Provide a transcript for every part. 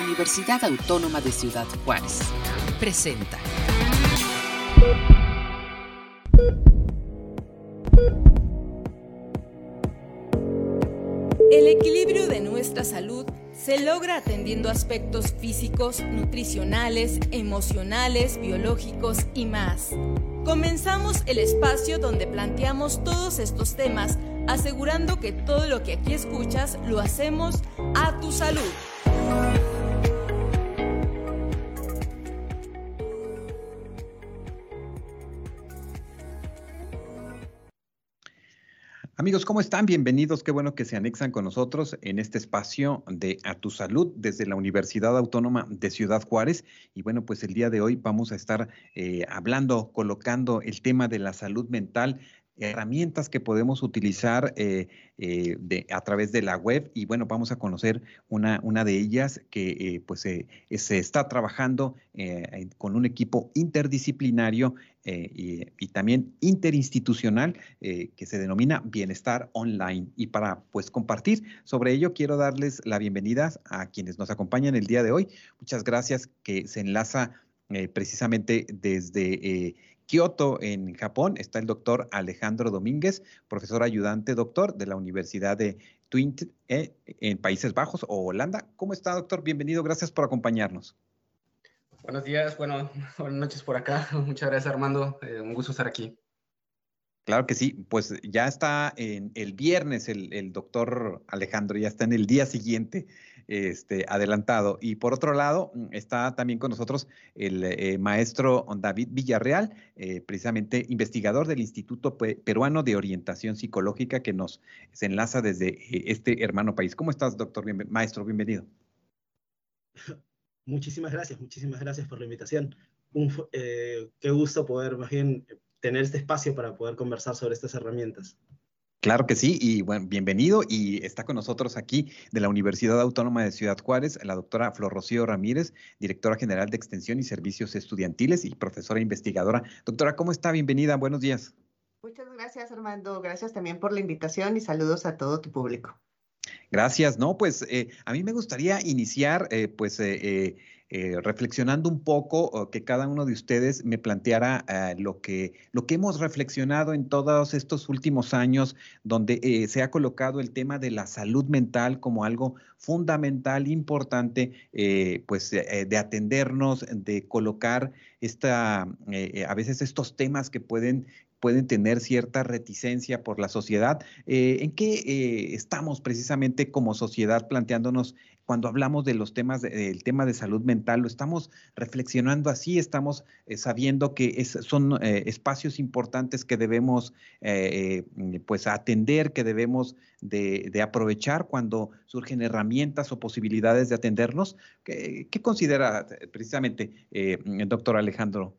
Universidad Autónoma de Ciudad Juárez. Presenta. El equilibrio de nuestra salud se logra atendiendo aspectos físicos, nutricionales, emocionales, biológicos y más. Comenzamos el espacio donde planteamos todos estos temas, asegurando que todo lo que aquí escuchas lo hacemos a tu salud. Amigos, ¿cómo están? Bienvenidos. Qué bueno que se anexan con nosotros en este espacio de A Tu Salud desde la Universidad Autónoma de Ciudad Juárez. Y bueno, pues el día de hoy vamos a estar eh, hablando, colocando el tema de la salud mental herramientas que podemos utilizar eh, eh, a través de la web y bueno, vamos a conocer una, una de ellas que eh, pues se está trabajando con un equipo interdisciplinario y, también interinstitucional que se denomina Bienestar Online. Y para pues compartir sobre ello, quiero darles la bienvenida a quienes nos acompañan el día de hoy. Muchas gracias que se enlaza precisamente desde Kioto, en Japón, está el doctor Alejandro Domínguez, profesor ayudante doctor de la Universidad de Twente eh, en Países Bajos o Holanda. ¿Cómo está, doctor? Bienvenido, gracias por acompañarnos. Buenos días, bueno, buenas noches por acá. Muchas gracias, Armando. Eh, un gusto estar aquí. Claro que sí, pues ya está en el viernes el, el doctor Alejandro, ya está en el día siguiente este, adelantado. Y por otro lado, mm, está también con nosotros el eh, maestro David Villarreal, eh, precisamente investigador del Instituto Peruano de Orientación Psicológica, que nos se enlaza desde eh, este hermano país. ¿Cómo estás, doctor? maestro, bienvenido. Muchísimas gracias, muchísimas gracias por la invitación. qué gusto poder más bien tener este espacio para poder conversar sobre estas herramientas. Claro que sí, y bueno, bienvenido. Y está con nosotros aquí de la Universidad Autónoma de Ciudad Juárez, la doctora Flor Rocío Ramírez, directora general de Extensión y Servicios Estudiantiles y profesora investigadora. Doctora, ¿cómo está? Bienvenida, buenos días. Muchas gracias, Armando. Gracias también por la invitación y saludos a todo tu público. Gracias. No, pues eh, a mí me gustaría iniciar, eh, pues, eh, eh, reflexionando un poco, que cada uno de ustedes me planteara eh, lo, que, lo que hemos reflexionado en todos estos últimos años, donde eh, se ha colocado el tema de la salud mental como algo fundamental, importante, pues de atendernos, de colocar esta, a veces estos temas que pueden pueden tener cierta reticencia por la sociedad. ¿En qué estamos precisamente como sociedad planteándonos cuando hablamos de los temas, del tema de salud mental, lo estamos reflexionando así, estamos eh, sabiendo que son eh, espacios importantes que debemos eh, pues atender, que debemos de, aprovechar cuando surgen herramientas o posibilidades de atendernos. ¿Qué, qué considera precisamente, doctor Alejandro?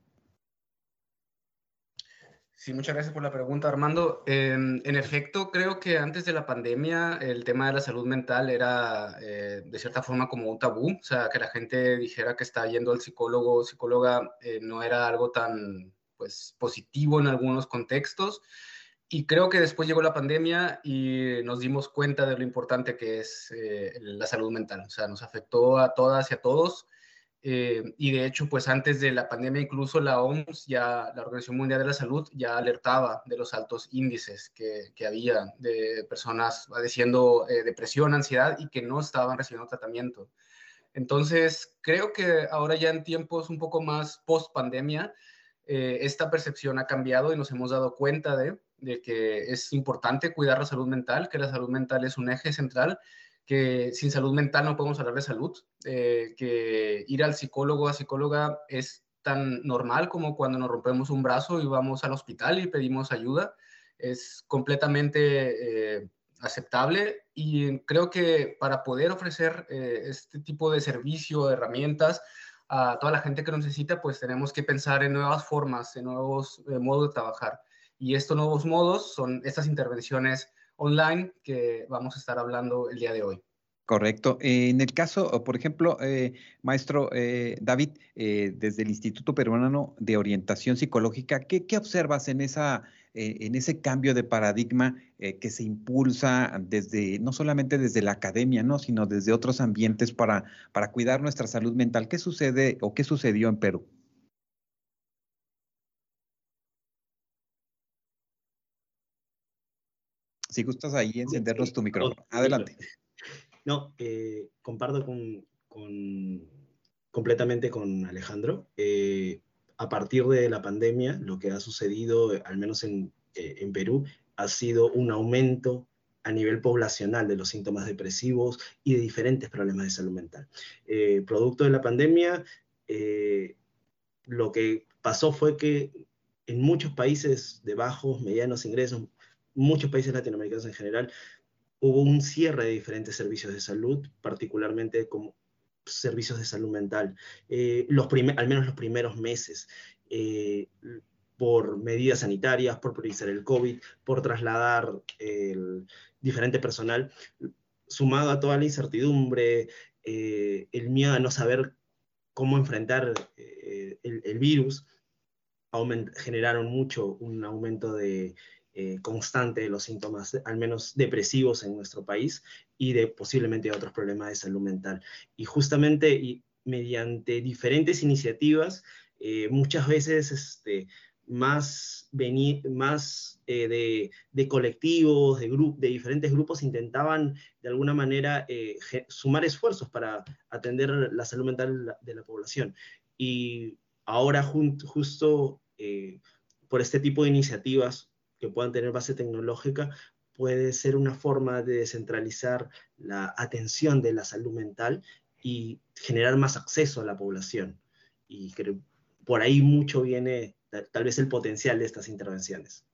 Sí, muchas gracias por la pregunta, Armando. Em, en efecto, creo que antes de la pandemia el tema de la salud mental era eh, de cierta forma como un tabú, o sea, que la gente dijera que está yendo al psicólogo o psicóloga eh, no era algo tan pues, positivo en algunos contextos. Y creo que después llegó la pandemia y nos dimos cuenta de lo importante que es eh, la salud mental, o sea, nos afectó a todas y a todos. Eh, y de hecho, pues antes de la pandemia, incluso la OMS, ya la Organización Mundial de la Salud, ya alertaba de los altos índices que, que había de personas padeciendo eh, depresión, ansiedad y que no estaban recibiendo tratamiento. Entonces, creo que ahora ya en tiempos un poco más post pandemia, eh, esta percepción ha cambiado y nos hemos dado cuenta de, de que es importante cuidar la salud mental, que la salud mental es un eje central que sin salud mental no podemos hablar de salud, eh, que ir al psicólogo o a psicóloga es tan normal como cuando nos rompemos un brazo y vamos al hospital y pedimos ayuda. Es completamente eh, aceptable y creo que para poder ofrecer eh, este tipo de servicio, herramientas a toda la gente que lo necesita, pues tenemos que pensar en nuevas formas, en nuevos modos de trabajar. Y estos nuevos modos son estas intervenciones online que vamos a estar hablando el día de hoy. Correcto. En el caso, por ejemplo, eh, maestro eh, David, eh, desde el Instituto Peruano de Orientación Psicológica, ¿qué, observas en esa eh, en ese cambio de paradigma eh, que se impulsa desde, no solamente desde la academia, ¿no? sino desde otros ambientes para, para cuidar nuestra salud mental. ¿Qué sucede o qué sucedió en Perú? Si gustas ahí encendernos tu micrófono. Adelante. No, comparto con, completamente con Alejandro. Eh, a partir de la pandemia, lo que ha sucedido, al menos en, eh, en Perú, ha sido un aumento a nivel poblacional de los síntomas depresivos y de diferentes problemas de salud mental. Eh, producto de la pandemia, lo que pasó fue que en muchos países de bajos, medianos ingresos, muchos países latinoamericanos en general, hubo un cierre de diferentes servicios de salud, particularmente como servicios de salud mental, eh, los al menos los primeros meses, eh, por medidas sanitarias, por priorizar el COVID, por trasladar el diferente personal, sumado a toda la incertidumbre, eh, el miedo a no saber cómo enfrentar el, el, virus, generaron mucho un aumento de eh, constante de los síntomas, al menos depresivos en nuestro país y de posiblemente otros problemas de salud mental. Y justamente y mediante diferentes iniciativas, eh, muchas veces este, más, más eh, de, de, colectivos, de, de diferentes grupos, intentaban de alguna manera sumar esfuerzos para atender la salud mental de la, población. Y ahora justo por este tipo de iniciativas que puedan tener base tecnológica, puede ser una forma de descentralizar la atención de la salud mental y generar más acceso a la población. Y creo, por ahí mucho viene tal vez el potencial de estas intervenciones.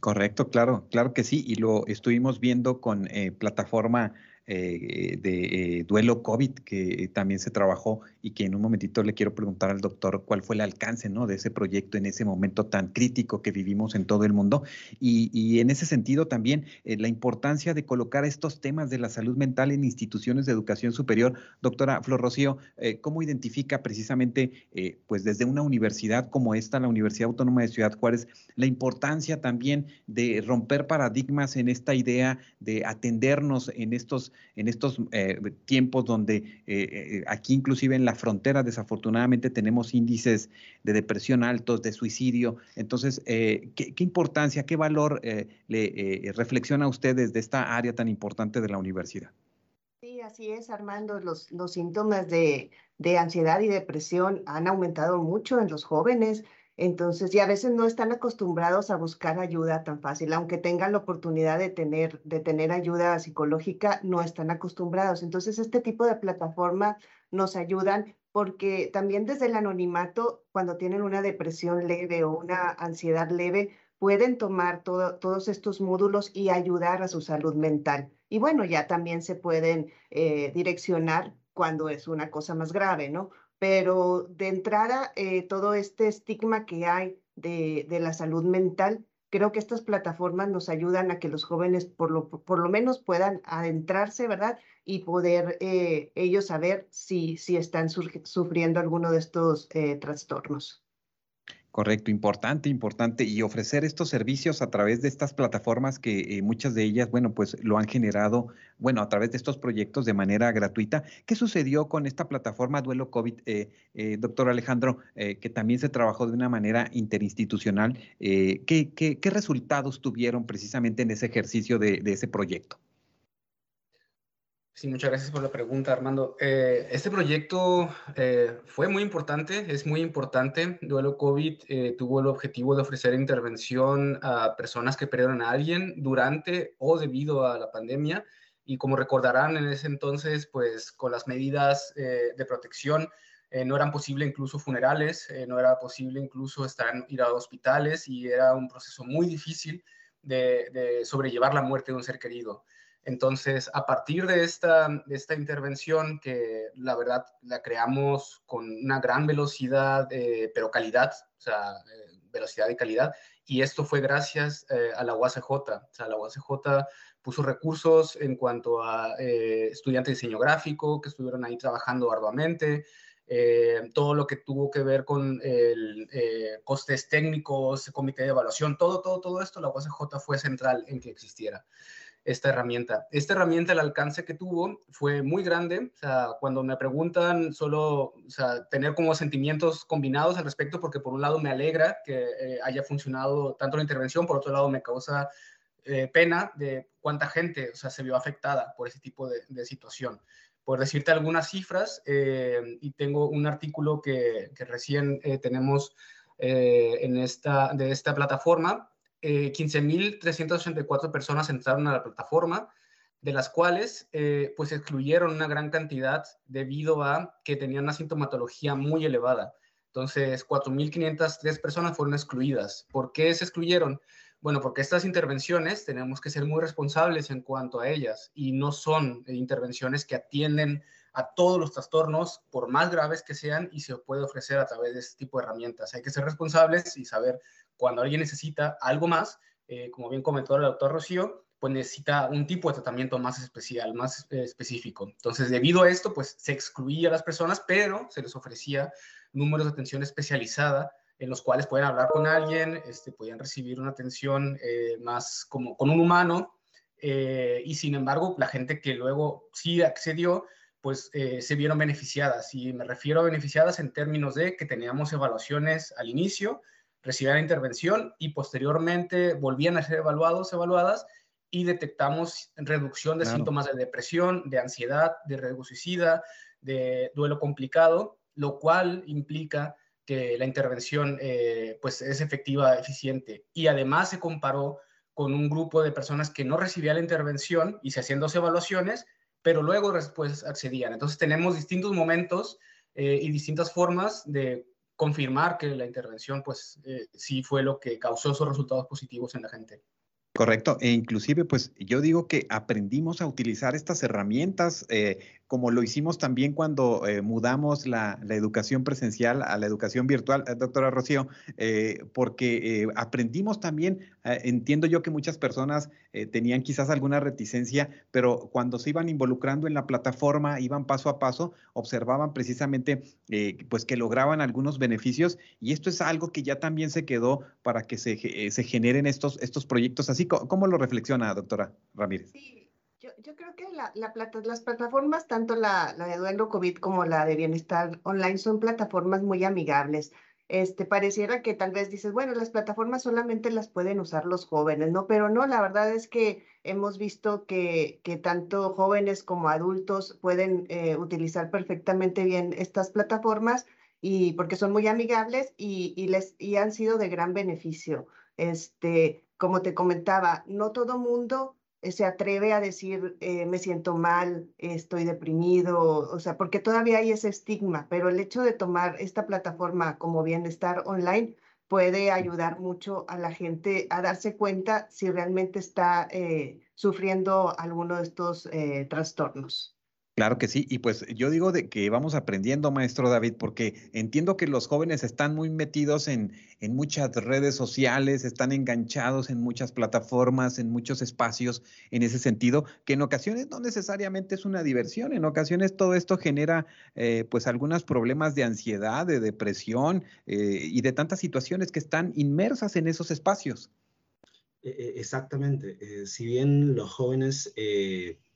Correcto, claro, claro que sí, y lo estuvimos viendo con eh, plataforma eh, de eh, duelo COVID que también se trabajó y que en un momentito le quiero preguntar al doctor cuál fue el alcance ¿no? de ese proyecto en ese momento tan crítico que vivimos en todo el mundo. Y, en ese sentido también eh, la importancia de colocar estos temas de la salud mental en instituciones de educación superior. Doctora Flor Rocío, ¿cómo identifica precisamente, pues desde una universidad como esta, la Universidad Autónoma de Ciudad Juárez, la importancia también de romper paradigmas en esta idea de atendernos en estos en estos eh, tiempos donde eh, eh, aquí inclusive en la frontera desafortunadamente tenemos índices de depresión altos, de suicidio. Entonces, ¿qué, importancia, qué valor le reflexiona a ustedes de esta área tan importante de la universidad? Sí, así es, Armando. Los, síntomas de ansiedad y depresión han aumentado mucho en los jóvenes. Entonces, y a veces no están acostumbrados a buscar ayuda tan fácil, aunque tengan la oportunidad de tener, de tener ayuda psicológica, no están acostumbrados. Entonces, este tipo de plataformas nos ayudan porque también desde el anonimato, cuando tienen una depresión leve o una ansiedad leve, pueden tomar todos estos módulos y ayudar a su salud mental. Y bueno, ya también se pueden eh, direccionar cuando es una cosa más grave, ¿no? Pero de entrada, eh, todo este estigma que hay de, la salud mental, creo que estas plataformas nos ayudan a que los jóvenes por lo, menos puedan adentrarse, ¿verdad? Y poder eh, ellos saber si, si están sufriendo alguno de estos eh, trastornos. Correcto, importante, importante. Y ofrecer estos servicios a través de estas plataformas que eh, muchas de ellas, bueno, pues lo han generado, bueno, a través de estos proyectos de manera gratuita. ¿Qué sucedió con esta plataforma Duelo COVID, eh, eh, doctor Alejandro, que también se trabajó de una manera interinstitucional? ¿qué, qué, resultados tuvieron precisamente en ese ejercicio de ese proyecto? Sí, muchas gracias por la pregunta, Armando. Eh, este proyecto eh, fue muy importante, es muy importante. Duelo COVID eh, tuvo el objetivo de ofrecer intervención a personas que perdieron a alguien durante o debido a la pandemia. Y como recordarán, en ese entonces, pues con las medidas de protección, no eran posible incluso funerales, no era posible incluso estar, ir a hospitales y era un proceso muy difícil de sobrellevar la muerte de un ser querido. Entonces, a partir de esta, esta intervención, que la verdad la creamos con una gran velocidad, eh, pero calidad, o sea, eh, velocidad y calidad, y esto fue gracias eh, a la UACJ. O sea, la UACJ puso recursos en cuanto a estudiantes de diseño gráfico que estuvieron ahí trabajando arduamente, todo lo que tuvo que ver con el, costes técnicos, comité de evaluación, todo, todo, todo esto, la UACJ fue central en que existiera esta herramienta. Esta herramienta, el alcance que tuvo fue muy grande. O sea, cuando me preguntan, solo o sea, tener como sentimientos combinados al respecto, porque por un lado me alegra que eh, haya funcionado tanto la intervención, por otro lado me causa eh, pena de cuánta gente o sea, se vio afectada por ese tipo de, de situación. Por decirte algunas cifras, eh, y tengo un artículo que, que recién tenemos en esta, de esta plataforma, 15.384 eh, personas entraron a la plataforma, de las cuales eh, pues excluyeron una gran cantidad debido a que tenían una sintomatología muy elevada. Entonces, 4.503 personas fueron excluidas. ¿Por qué se excluyeron? Bueno, porque estas intervenciones tenemos que ser muy responsables en cuanto a ellas y no son intervenciones que atienden a todos los trastornos, por más graves que sean, y se puede ofrecer a través de este tipo de herramientas. Hay que ser responsables y saber cuando alguien necesita algo más, eh, como bien comentó el doctor Rocío, pues necesita un tipo de tratamiento más especial, más eh, específico. Entonces, debido a esto, pues se excluía a las personas, pero se les ofrecía números de atención especializada en los cuales pueden hablar con alguien, este, podían recibir una atención eh, más como con un humano, y sin embargo, la gente que luego sí accedió, pues se vieron beneficiadas. Y me refiero a beneficiadas en términos de que teníamos evaluaciones al inicio, recibían intervención y posteriormente volvían a ser evaluados, evaluadas y detectamos reducción de síntomas de depresión, de ansiedad, de riesgo suicida, de duelo complicado, lo cual implica que la intervención eh, pues es efectiva, eficiente. Y además se comparó con un grupo de personas que no recibían la intervención y se hacían dos evaluaciones, pero luego después accedían. Entonces tenemos distintos momentos eh, y distintas formas de confirmar que la intervención, pues, eh, sí fue lo que causó esos resultados positivos en la gente. Correcto, e inclusive pues yo digo que aprendimos a utilizar estas herramientas eh, como lo hicimos también cuando eh, mudamos la, educación presencial a la educación virtual, eh, doctora Rocío, porque aprendimos también, entiendo yo que muchas personas tenían quizás alguna reticencia, pero cuando se iban involucrando en la plataforma, iban paso a paso, observaban precisamente pues que lograban algunos beneficios y esto es algo que ya también se quedó para que se, se generen estos, estos proyectos así ¿Cómo lo reflexiona, doctora Ramírez? Sí, yo, creo que las plataformas, tanto la, de Duelo COVID como la de Bienestar Online, son plataformas muy amigables. Este, pareciera que tal vez dices, bueno, las plataformas solamente las pueden usar los jóvenes, ¿no? Pero no, la verdad es que hemos visto que, que tanto jóvenes como adultos pueden eh, utilizar perfectamente bien estas plataformas y porque son muy amigables y, y, les, y han sido de gran beneficio. Este, como te comentaba, no todo mundo se atreve a decir eh, me siento mal, estoy deprimido, o sea, porque todavía hay ese estigma, pero el hecho de tomar esta plataforma como bienestar online puede ayudar mucho a la gente a darse cuenta si realmente está eh, sufriendo alguno de estos trastornos. Claro que sí, y pues yo digo de que vamos aprendiendo, maestro David, porque entiendo que los jóvenes están muy metidos en, en muchas redes sociales, están enganchados en muchas plataformas, en muchos espacios en ese sentido, que en ocasiones no necesariamente es una diversión, en ocasiones todo esto genera eh, pues algunos problemas de ansiedad, de depresión eh, y de tantas situaciones que están inmersas en esos espacios. E, e, exactamente, si bien los jóvenes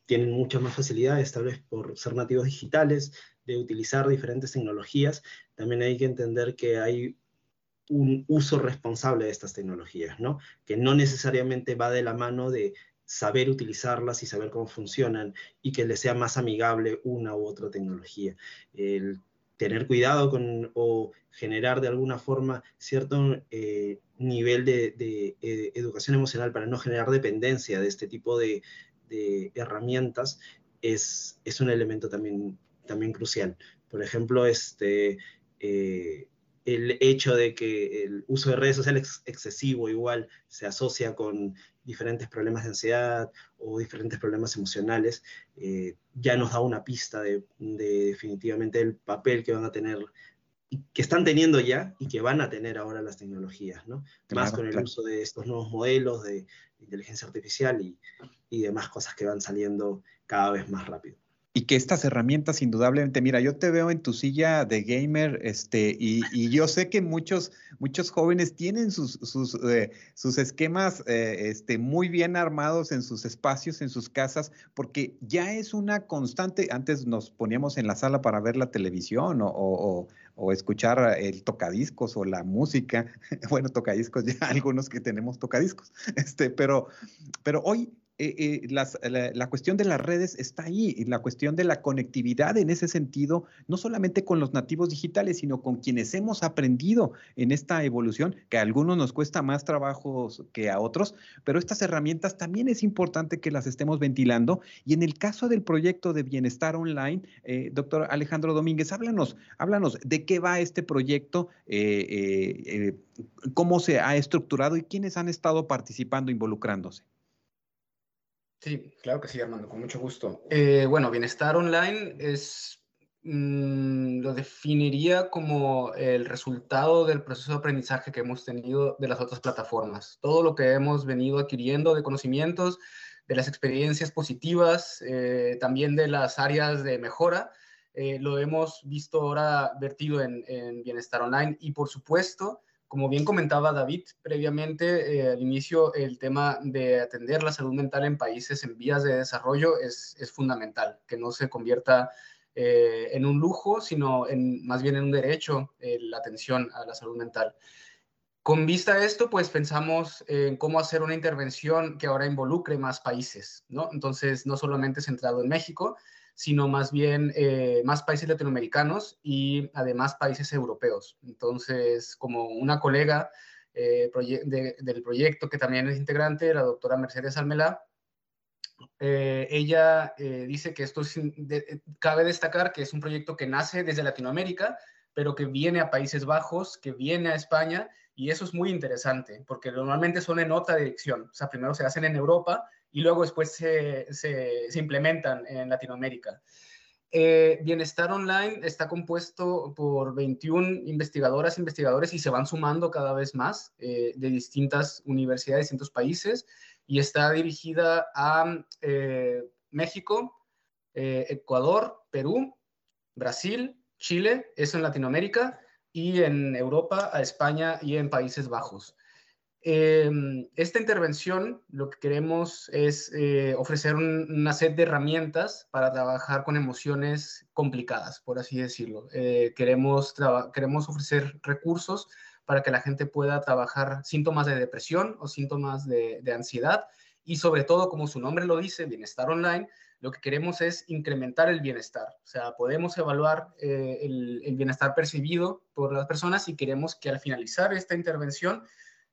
tienen muchas más facilidades, tal vez por ser nativos digitales, de utilizar diferentes tecnologías, también hay que entender que hay un uso responsable de estas tecnologías, ¿no? Que no necesariamente va de la mano de saber utilizarlas y saber cómo funcionan y que les sea más amigable una u otra tecnología. El tener cuidado con o generar de alguna forma cierto eh, nivel de, eh, educación emocional para no generar dependencia de este tipo de, de herramientas es, es un elemento también, también crucial. Por ejemplo, este, eh, el hecho de que el uso de redes sociales excesivo igual se asocia con diferentes problemas de ansiedad o diferentes problemas emocionales, eh, ya nos da una pista de, definitivamente el papel que van a tener que están teniendo ya y que van a tener ahora las tecnologías, ¿no? Más con el uso de estos nuevos modelos de inteligencia artificial y, y demás cosas que van saliendo cada vez más rápido. Y que estas herramientas, indudablemente, mira, yo te veo en tu silla de gamer, este, y, yo sé que muchos, muchos jóvenes tienen sus, sus, eh, sus esquemas eh, este, muy bien armados en sus espacios, en sus casas, porque ya es una constante. Antes nos poníamos en la sala para ver la televisión o, o escuchar el tocadiscos o la música. Bueno, tocadiscos, ya algunos que tenemos tocadiscos. Este, pero, pero hoy eh, eh, la, cuestión de las redes está ahí, y la cuestión de la conectividad en ese sentido, no solamente con los nativos digitales, sino con quienes hemos aprendido en esta evolución, que a algunos nos cuesta más trabajo que a otros, pero estas herramientas también es importante que las estemos ventilando. Y en el caso del proyecto de bienestar online, eh, doctor Alejandro Domínguez, háblanos, háblanos de qué va este proyecto, cómo se ha estructurado y quiénes han estado participando, involucrándose. Sí, claro que sí, Armando, con mucho gusto. Eh, bueno, bienestar online es, mm, lo definiría como el resultado del proceso de aprendizaje que hemos tenido de las otras plataformas. Todo lo que hemos venido adquiriendo de conocimientos, de las experiencias positivas, eh, también de las áreas de mejora, eh, lo hemos visto ahora vertido en, en bienestar online y por supuesto como bien comentaba David previamente eh, al inicio, el tema de atender la salud mental en países en vías de desarrollo es, fundamental, que no se convierta eh, en un lujo, sino en, más bien en un derecho la atención a la salud mental. Con vista a esto, pues pensamos en cómo hacer una intervención que ahora involucre más países, ¿no? Entonces, no solamente centrado en México, sino más bien eh, más países latinoamericanos y además países europeos. Entonces, como una colega eh, del proyecto que también es integrante, la doctora Mercedes Almelá, eh, ella dice que esto es, cabe destacar que es un proyecto que nace desde Latinoamérica, pero que viene a Países Bajos, que viene a España, y eso es muy interesante, porque normalmente son en otra dirección. O sea, primero se hacen en Europa y luego después se, implementan en Latinoamérica. Eh, Bienestar Online está compuesto por 21 investigadoras, investigadores y se van sumando cada vez más eh, de distintas universidades, distintos países y está dirigida a eh, México, Ecuador, Perú, Brasil, Chile, eso en Latinoamérica y en Europa, a España y en Países Bajos. Em, esta intervención lo que queremos es eh, ofrecer una set de herramientas para trabajar con emociones complicadas, por así decirlo. Eh, queremos, queremos ofrecer recursos para que la gente pueda trabajar síntomas de depresión o síntomas de, ansiedad y sobre todo, como su nombre lo dice, bienestar online, lo que queremos es incrementar el bienestar. O sea, podemos evaluar eh, el bienestar percibido por las personas y queremos que al finalizar esta intervención,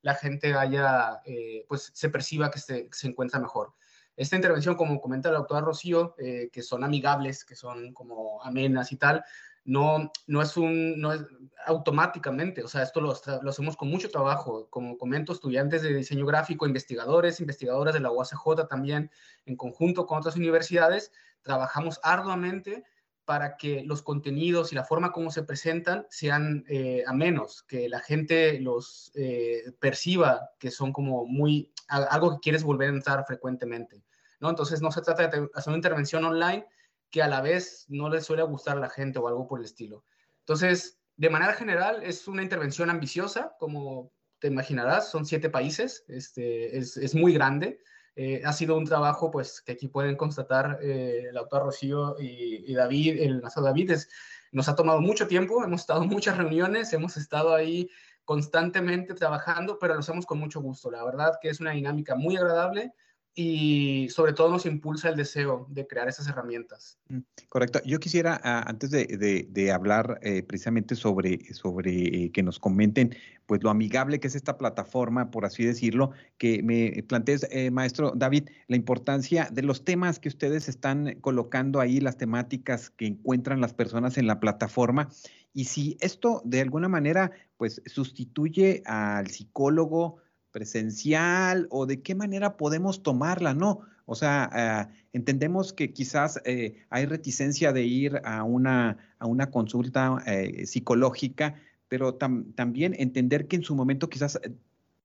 la gente haya, eh, pues se perciba que se, se, encuentra mejor. Esta intervención, como comenta la doctora Rocío, eh, que son amigables, que son como amenas y tal, no, no es un, no es automáticamente, o sea, esto lo, lo, hacemos con mucho trabajo, como comento, estudiantes de diseño gráfico, investigadores, investigadoras de la UACJ también, en conjunto con otras universidades, trabajamos arduamente para que los contenidos y la forma como se presentan sean eh, amenos, que la gente los eh, perciba que son como muy, algo que quieres volver a entrar frecuentemente, ¿no? Entonces no se trata de hacer una intervención online que a la vez no le suele gustar a la gente o algo por el estilo. Entonces, de manera general, es una intervención ambiciosa, como te imaginarás, son siete países, este, es, es muy grande, eh, ha sido un trabajo, pues, que aquí pueden constatar eh, el autor Rocío y, David, el maestro David, es, nos ha tomado mucho tiempo, hemos estado en muchas reuniones, hemos estado ahí constantemente trabajando, pero lo hacemos con mucho gusto. La verdad que es una dinámica muy agradable y sobre todo nos impulsa el deseo de crear esas herramientas. Mm, correcto. Yo quisiera, ah, antes de, hablar eh, precisamente sobre, sobre eh, que nos comenten pues lo amigable que es esta plataforma, por así decirlo, que me plantees, eh, maestro David, la importancia de los temas que ustedes están colocando ahí, las temáticas que encuentran las personas en la plataforma, y si esto de alguna manera pues sustituye al psicólogo, presencial o de qué manera podemos tomarla, ¿no? O sea, ah, entendemos que quizás eh, hay reticencia de ir a una, a una consulta eh, psicológica, pero también entender que en su momento quizás eh,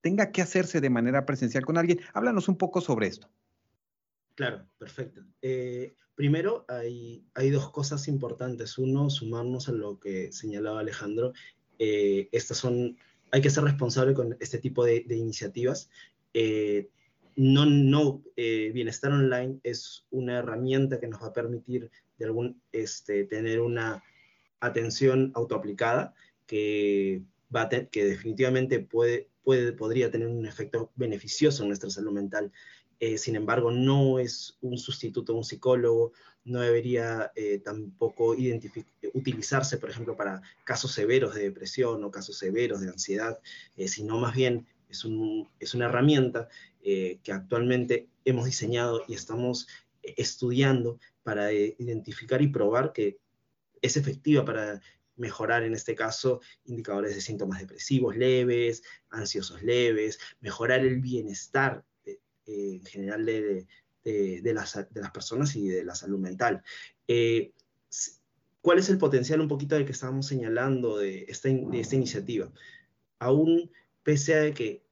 tenga que hacerse de manera presencial con alguien. Háblanos un poco sobre esto. Claro, perfecto. Primero, hay, hay dos cosas importantes. Uno, sumarnos a lo que señalaba Alejandro. Eh, estas son, hay que ser responsable con este tipo de, iniciativas. Eh, no, no eh, Bienestar Online es una herramienta que nos va a permitir este, tener una atención autoaplicada que, que definitivamente puede, podría tener un efecto beneficioso en nuestra salud mental. Eh, sin embargo, no es un sustituto de un psicólogo, no debería eh, tampoco utilizarse, por ejemplo, para casos severos de depresión o casos severos de ansiedad, eh, sino más bien es, un, es una herramienta que actualmente hemos diseñado y estamos estudiando para identificar y probar que es efectiva para mejorar en este caso indicadores de síntomas depresivos leves, ansiosos leves, mejorar el bienestar eh, en general de, de, las, de, las, personas y de la salud mental. Eh, ¿Cuál es el potencial un poquito del que estábamos señalando de esta, de esta iniciativa? Aún pese a que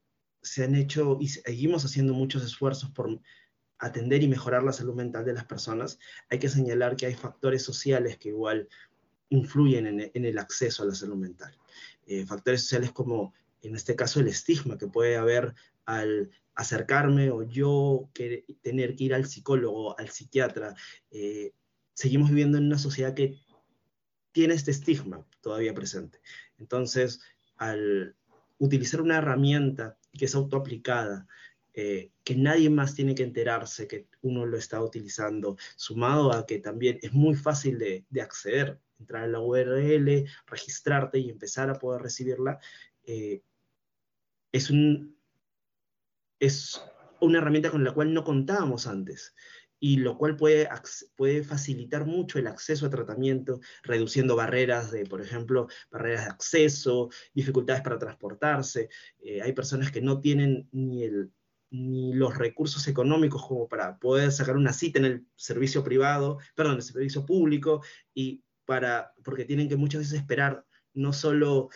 se han hecho y seguimos haciendo muchos esfuerzos por atender y mejorar la salud mental de las personas, hay que señalar que hay factores sociales que igual influyen en, en el acceso a la salud mental. Eh, factores sociales como, en este caso, el estigma que puede haber al acercarme o yo tener que ir al psicólogo, al psiquiatra. Eh, seguimos viviendo en una sociedad que tiene este estigma todavía presente. Entonces, al utilizar una herramienta que es autoaplicada, eh, que nadie más tiene que enterarse que uno lo está utilizando, sumado a que también es muy fácil de, acceder, entrar en la URL, registrarte y empezar a poder recibirla, eh, es un, es una herramienta con la cual no contábamos antes y lo cual puede, puede facilitar mucho el acceso a tratamiento, reduciendo barreras de, por ejemplo, barreras de acceso, dificultades para transportarse. Eh, hay personas que no tienen ni, el, ni los recursos económicos como para poder sacar una cita en el servicio privado, perdón, el servicio público, y para, porque tienen que muchas veces esperar no solo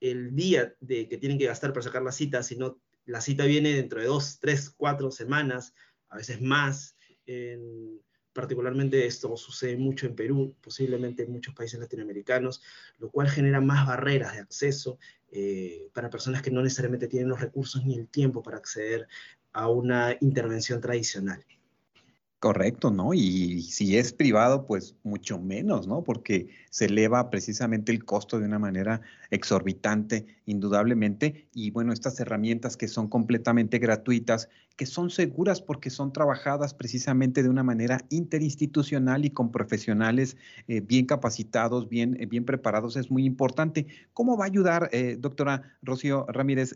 el día de que tienen que gastar para sacar la cita, sino la cita viene dentro de dos, tres, cuatro semanas, a veces más. particularmente esto sucede mucho en Perú, posiblemente en muchos países latinoamericanos, lo cual genera más barreras de acceso eh, para personas que no necesariamente tienen los recursos ni el tiempo para acceder a una intervención tradicional. Correcto, ¿no? Y si es privado, pues mucho menos, ¿no? Porque se eleva precisamente el costo de una manera exorbitante, indudablemente. Y bueno, estas herramientas que son completamente gratuitas, que son seguras porque son trabajadas precisamente de una manera interinstitucional y con profesionales eh, bien capacitados, bien, eh, bien preparados, es muy importante. ¿Cómo va a ayudar, eh, doctora Rocío Ramírez?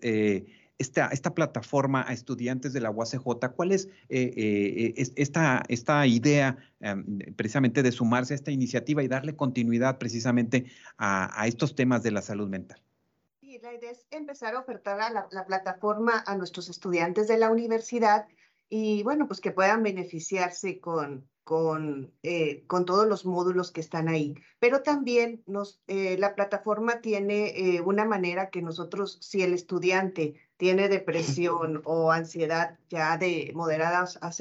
Esta, esta plataforma a estudiantes de la UACJ? ¿Cuál es eh, eh, esta, esta idea em, precisamente de sumarse a esta iniciativa y darle continuidad precisamente a, estos temas de la salud mental? Sí, la idea es empezar a ofertar la, la plataforma a nuestros estudiantes de la universidad y bueno, pues que puedan beneficiarse con, con, eh, con todos los módulos que están ahí. Pero también nos, eh, la plataforma tiene eh, una manera que nosotros, si el estudiante tiene depresión o ansiedad ya de moderada a,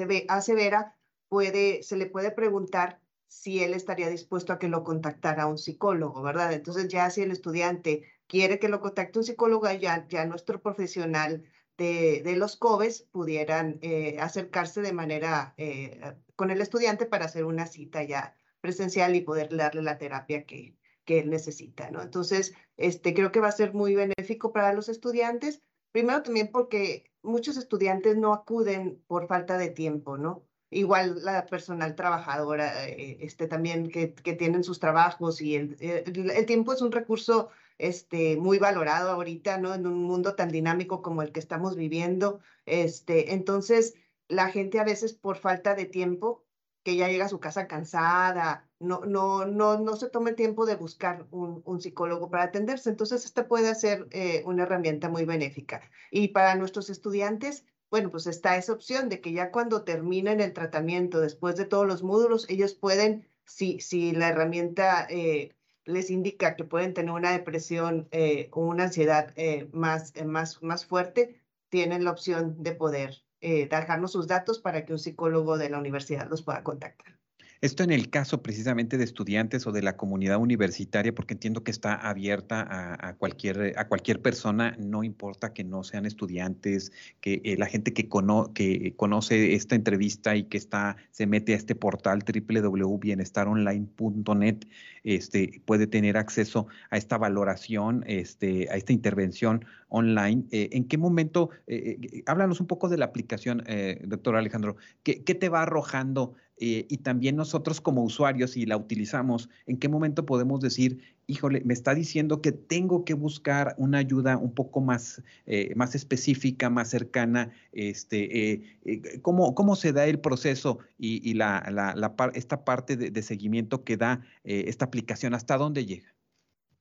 severa, puede, se le puede preguntar si él estaría dispuesto a que lo contactara un psicólogo, ¿verdad? Entonces ya si el estudiante quiere que lo contacte un psicólogo, ya, ya nuestro profesional de, los COBES pudieran eh, acercarse de manera eh, con el estudiante para hacer una cita ya presencial y poder darle la terapia que, que él necesita, ¿no? Entonces, este, creo que va a ser muy benéfico para los estudiantes, primero también porque muchos estudiantes no acuden por falta de tiempo, ¿no? Igual la personal trabajadora, eh, este, también que, que, tienen sus trabajos y el, el tiempo es un recurso este, muy valorado ahorita, ¿no? En un mundo tan dinámico como el que estamos viviendo. Este, entonces, la gente a veces por falta de tiempo, que ya llega a su casa cansada, no, no, no, no se toma el tiempo de buscar un, psicólogo para atenderse. Entonces, esta puede ser eh, una herramienta muy benéfica. Y para nuestros estudiantes, bueno, pues está esa opción de que ya cuando terminen el tratamiento, después de todos los módulos, ellos pueden, si, si la herramienta eh, les indica que pueden tener una depresión eh, o una ansiedad más, más, más fuerte, tienen la opción de poder dejarnos sus datos para que un psicólogo de la universidad los pueda contactar. Esto en el caso precisamente de estudiantes o de la comunidad universitaria, porque entiendo que está abierta a, cualquier, a cualquier persona, no importa que no sean estudiantes, que eh, la gente que, que conoce esta entrevista y que está, se mete a este portal www.bienestaronline.net, este, puede tener acceso a esta valoración, este, a esta intervención online. Eh, ¿En qué momento, eh, háblanos un poco de la aplicación, doctor Alejandro, ¿qué, te va arrojando? Eh, y también nosotros como usuarios, si la utilizamos, ¿en qué momento podemos decir, híjole, me está diciendo que tengo que buscar una ayuda un poco más, eh, más específica, más cercana? Este, eh, ¿cómo, ¿cómo, se da el proceso y, la, esta parte de, seguimiento que da esta aplicación? ¿Hasta dónde llega?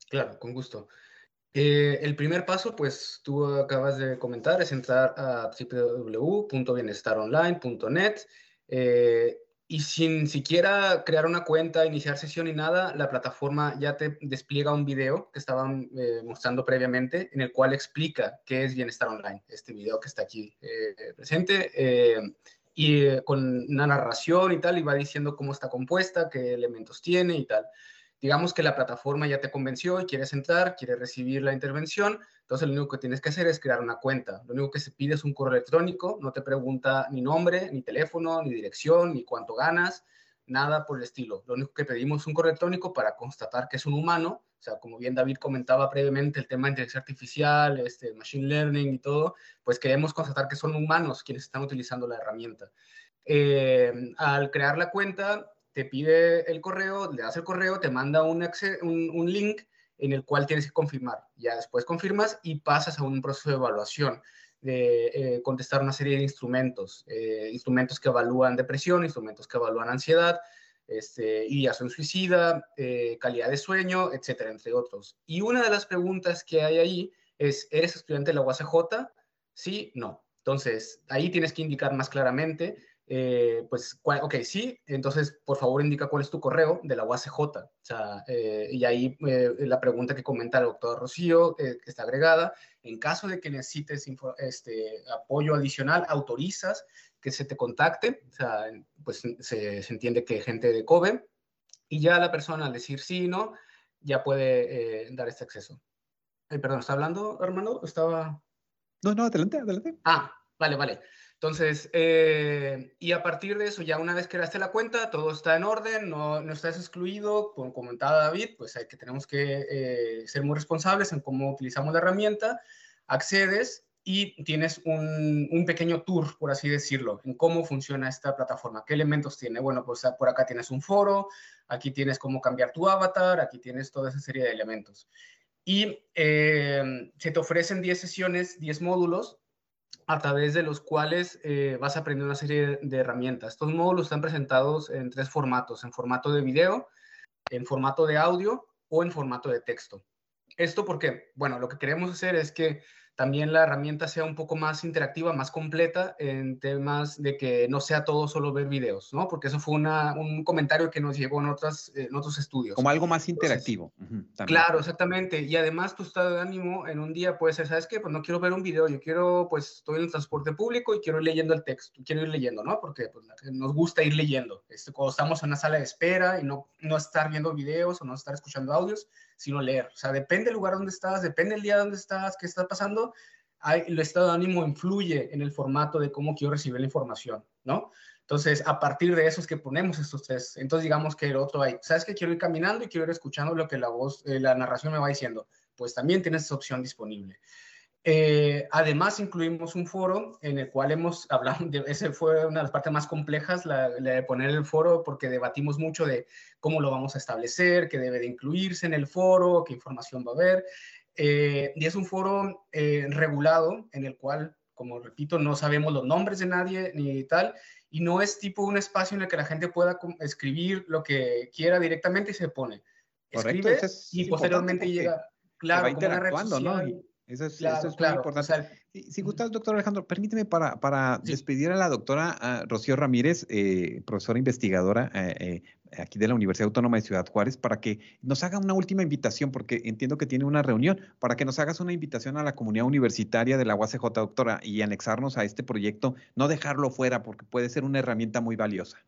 Claro, con gusto. El primer paso, pues tú acabas de comentar, es entrar a www.bienestaronline.net. Eh, y sin siquiera crear una cuenta, iniciar sesión ni nada, la plataforma ya te despliega un video que estaban eh, mostrando previamente en el cual explica qué es bienestar online, este video que está aquí eh, presente, eh, y con una narración y tal, y va diciendo cómo está compuesta, qué elementos tiene y tal digamos que la plataforma ya te convenció y quieres entrar, quieres recibir la intervención, entonces lo único que tienes que hacer es crear una cuenta. Lo único que se pide es un correo electrónico, no te pregunta ni nombre, ni teléfono, ni dirección, ni cuánto ganas, nada por el estilo. Lo único que pedimos es un correo electrónico para constatar que es un humano, o sea, como bien David comentaba previamente, el tema de inteligencia artificial, este, machine learning y todo, pues queremos constatar que son humanos quienes están utilizando la herramienta. Eh, al crear la cuenta, te pide el correo, le das el correo, te manda un, un, link en el cual tienes que confirmar. Ya después confirmas y pasas a un proceso de evaluación, de eh, contestar una serie de instrumentos, eh, instrumentos que evalúan depresión, instrumentos que evalúan ansiedad, este, ideación suicida, eh, calidad de sueño, etcétera, entre otros. Y una de las preguntas que hay ahí es, ¿eres estudiante de la UACJ? Sí, no. Entonces, ahí tienes que indicar más claramente eh, pues, ok, sí, entonces por favor indica cuál es tu correo de la UACJ. O sea, eh, y ahí eh, la pregunta que comenta el doctor Rocío, que está agregada, en caso de que necesites este, apoyo adicional, autorizas que se te contacte, o sea, pues se, se entiende que gente de COBE, y ya la persona al decir sí y no, ya puede dar este acceso. perdón, ¿está hablando, hermano? Estaba... No, no, adelante, adelante. Ah, vale, vale. Entonces, eh, y a partir de eso, ya una vez creaste la cuenta, todo está en orden, no, no estás excluido, como comentaba David, pues hay que tenemos que eh, ser muy responsables en cómo utilizamos la herramienta, accedes y tienes un, pequeño tour, por así decirlo, en cómo funciona esta plataforma, qué elementos tiene. Bueno, pues por acá tienes un foro, aquí tienes cómo cambiar tu avatar, aquí tienes toda esa serie de elementos. Y eh, se te ofrecen 10 sesiones, 10 módulos a través de los cuales eh, vas a aprender una serie de herramientas. Estos módulos están presentados en tres formatos, en formato de video, en formato de audio o en formato de texto. Esto porque, bueno, lo que queremos hacer es que también la herramienta sea un poco más interactiva, más completa en temas de que no sea todo solo ver videos, ¿no? Porque eso fue un comentario que nos llegó en, otras, en otros estudios. Como algo más interactivo. claro, exactamente. Y además tu estado de ánimo en un día puede ser, ¿sabes qué? Pues no quiero ver un video, yo quiero, pues estoy en el transporte público y quiero ir leyendo el texto, quiero ir leyendo, ¿no? Porque pues, nos gusta ir leyendo. Este, cuando estamos en una sala de espera y no, no estar viendo videos o no estar escuchando audios, sino leer. O sea, depende del lugar donde estás, depende del día donde estás, qué está pasando, hay, el estado de ánimo influye en el formato de cómo quiero recibir la información, ¿no? Entonces, a partir de eso es que ponemos estos tres. Entonces, digamos que el otro hay, ¿sabes que Quiero ir caminando y quiero ir escuchando lo que la voz, eh, la narración me va diciendo. Pues también tienes esa opción disponible. Eh, además, incluimos un foro en el cual hemos hablado, de, ese fue una de las partes más complejas, la, de poner el foro, porque debatimos mucho de cómo lo vamos a establecer, qué debe de incluirse en el foro, qué información va a haber. Eh, y es un foro eh, regulado en el cual, como repito, no sabemos los nombres de nadie ni tal, y no es tipo un espacio en el que la gente pueda escribir lo que quiera directamente y se pone. Escribe y posteriormente llega, claro, como una red social, eso es, muy importante. si, gustas, doctor Alejandro, permíteme para, para despedir a la doctora Rocío Ramírez, eh, profesora investigadora eh, eh, aquí de la Universidad Autónoma de Ciudad Juárez, para que nos haga una última invitación, porque entiendo que tiene una reunión, para que nos hagas una invitación a la comunidad universitaria de la UACJ, doctora, y anexarnos a este proyecto, no dejarlo fuera, porque puede ser una herramienta muy valiosa.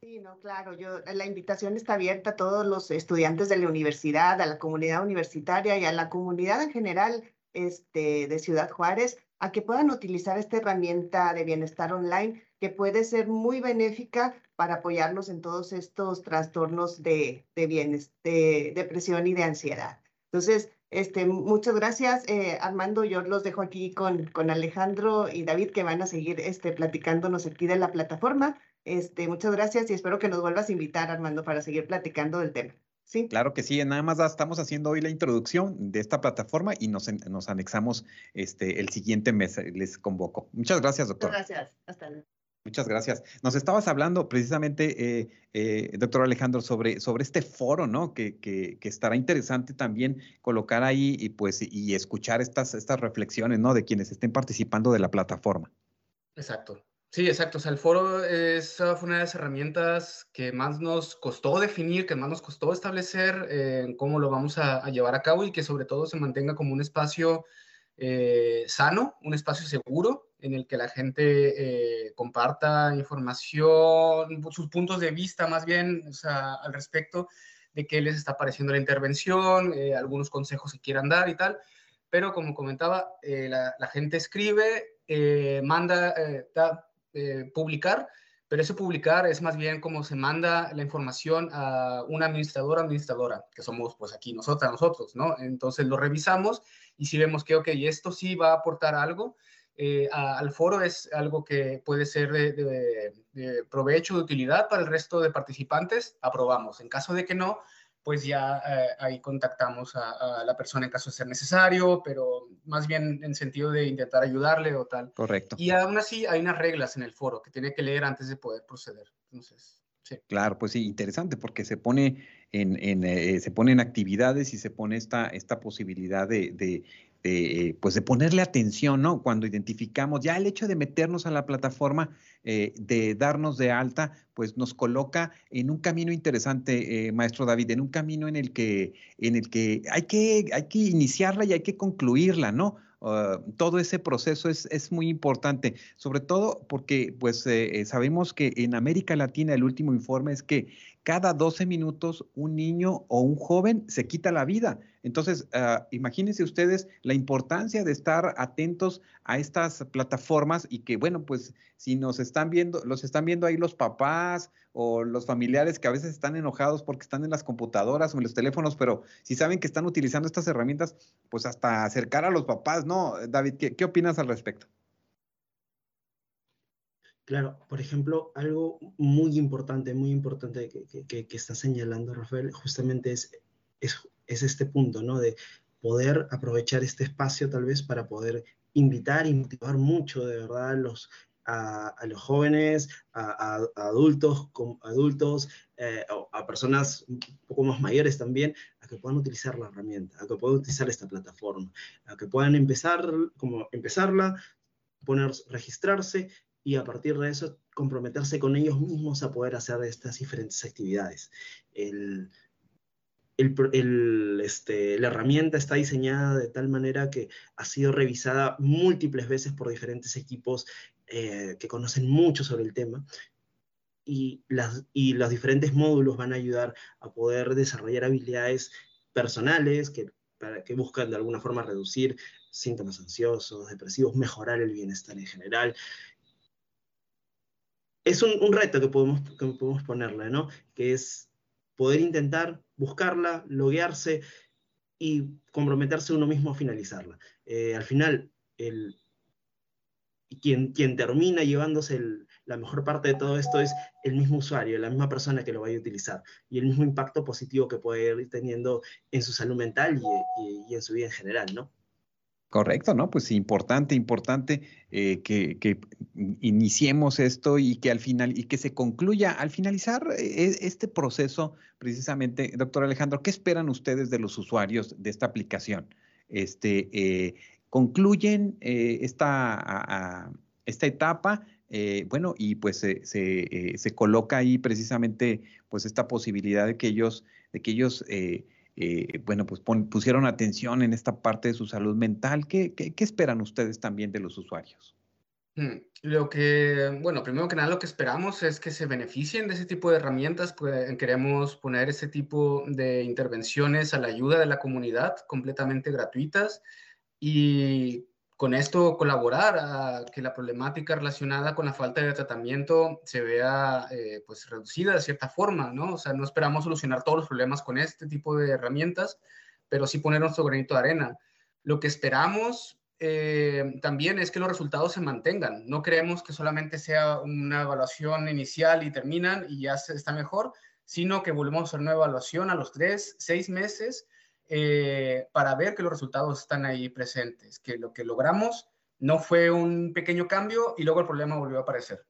Sí, no, claro, yo, la invitación está abierta a todos los estudiantes de la universidad, a la comunidad universitaria y a la comunidad en general este, de Ciudad Juárez a que puedan utilizar esta herramienta de bienestar online que puede ser muy benéfica para apoyarnos en todos estos trastornos de, de bienes, de depresión y de ansiedad. Entonces, este, muchas gracias, eh, Armando. Yo los dejo aquí con, con Alejandro y David que van a seguir este, platicándonos aquí de la plataforma. Este, muchas gracias y espero que nos vuelvas a invitar, Armando, para seguir platicando del tema. Sí. Claro que sí, nada más estamos haciendo hoy la introducción de esta plataforma y nos, nos anexamos este, el siguiente mes, les convoco. Muchas gracias, doctor. Muchas gracias, hasta luego. Muchas gracias. Nos estabas hablando precisamente, eh, eh, doctor Alejandro, sobre, sobre este foro, ¿no? Que, que, que, estará interesante también colocar ahí y pues y escuchar estas, estas reflexiones, ¿no? De quienes estén participando de la plataforma. Exacto. Sí, exacto. O sea, el foro es, fue una de las herramientas que más nos costó definir, que más nos costó establecer eh, cómo lo vamos a, llevar a cabo y que sobre todo se mantenga como un espacio eh, sano, un espacio seguro en el que la gente eh, comparta información, sus puntos de vista más bien o sea, al respecto de qué les está pareciendo la intervención, algunos consejos que quieran dar y tal. Pero como comentaba, la, la, gente escribe, manda, da, eh, publicar, pero ese publicar es más bien como se manda la información a una administradora, administradora, que somos pues aquí nosotras, nosotros, ¿no? Entonces lo revisamos y si vemos que, ok, esto sí va a aportar algo, eh, al foro es algo que puede ser de, de, de, provecho, de utilidad para el resto de participantes, aprobamos. En caso de que no, pues ya eh, ahí contactamos a, a, la persona en caso de ser necesario, pero más bien en sentido de intentar ayudarle o tal. Correcto. Y aún así hay unas reglas en el foro que tiene que leer antes de poder proceder. Entonces, sí. Claro, pues sí, interesante porque se pone en, en eh, se ponen actividades y se pone esta, esta posibilidad de, de, de, pues de ponerle atención, ¿no? Cuando identificamos ya el hecho de meternos a la plataforma, eh, de darnos de alta, pues nos coloca en un camino interesante, eh, maestro David, en un camino en el que, en el que hay que, hay que iniciarla y hay que concluirla, ¿no? Uh, todo ese proceso es, es, muy importante, sobre todo porque pues eh, sabemos que en América Latina el último informe es que cada 12 minutos un niño o un joven se quita la vida. Entonces, uh, imagínense ustedes la importancia de estar atentos a estas plataformas y que, bueno, pues si nos están viendo, los están viendo ahí los papás o los familiares que a veces están enojados porque están en las computadoras o en los teléfonos, pero si saben que están utilizando estas herramientas, pues hasta acercar a los papás, ¿no? David, ¿qué, qué opinas al respecto? Claro, por ejemplo, algo muy importante, muy importante que, que, está señalando Rafael, justamente es, es, es, este punto, ¿no? De poder aprovechar este espacio tal vez para poder invitar y motivar mucho de verdad a los, a, a, los jóvenes, a, a adultos, com, adultos eh, a personas un poco más mayores también, a que puedan utilizar la herramienta, a que puedan utilizar esta plataforma, a que puedan empezar, como empezarla, poner, registrarse y a partir de eso comprometerse con ellos mismos a poder hacer estas diferentes actividades. El, el, este, la herramienta está diseñada de tal manera que ha sido revisada múltiples veces por diferentes equipos eh, que conocen mucho sobre el tema y, las, y los diferentes módulos van a ayudar a poder desarrollar habilidades personales que, para, que buscan de alguna forma reducir síntomas ansiosos, depresivos, mejorar el bienestar en general es un, reto que podemos, que podemos ponerle, ¿no? Que es poder intentar buscarla, loguearse y comprometerse uno mismo a finalizarla. Eh, al final, el, quien, quien termina llevándose la mejor parte de todo esto es el mismo usuario, la misma persona que lo vaya a utilizar y el mismo impacto positivo que puede ir teniendo en su salud mental y, y en su vida en general, ¿no? Correcto, ¿no? Pues importante, importante eh, que, iniciemos esto y que al final y que se concluya al finalizar eh, este proceso, precisamente, doctor Alejandro, ¿qué esperan ustedes de los usuarios de esta aplicación? Este, eh, concluyen eh, esta, esta etapa, eh, bueno, y pues se, se, se, coloca ahí precisamente pues esta posibilidad de que ellos, de que ellos eh, bueno, pues pon, pusieron atención en esta parte de su salud mental. ¿Qué, qué, qué esperan ustedes también de los usuarios? Hmm, lo que, bueno, primero que nada lo que esperamos es que se beneficien de ese tipo de herramientas, pues queremos poner ese tipo de intervenciones a la ayuda de la comunidad completamente gratuitas y con esto colaborar a que la problemática relacionada con la falta de tratamiento se vea eh, pues reducida de cierta forma, ¿no? O sea, no esperamos solucionar todos los problemas con este tipo de herramientas, pero sí poner nuestro granito de arena. Lo que esperamos eh, también es que los resultados se mantengan. No creemos que solamente sea una evaluación inicial y terminan y ya está mejor, sino que volvemos a hacer una evaluación a los tres, seis meses eh, para ver que los resultados están ahí presentes, que lo que logramos no fue un pequeño cambio y luego el problema volvió a aparecer.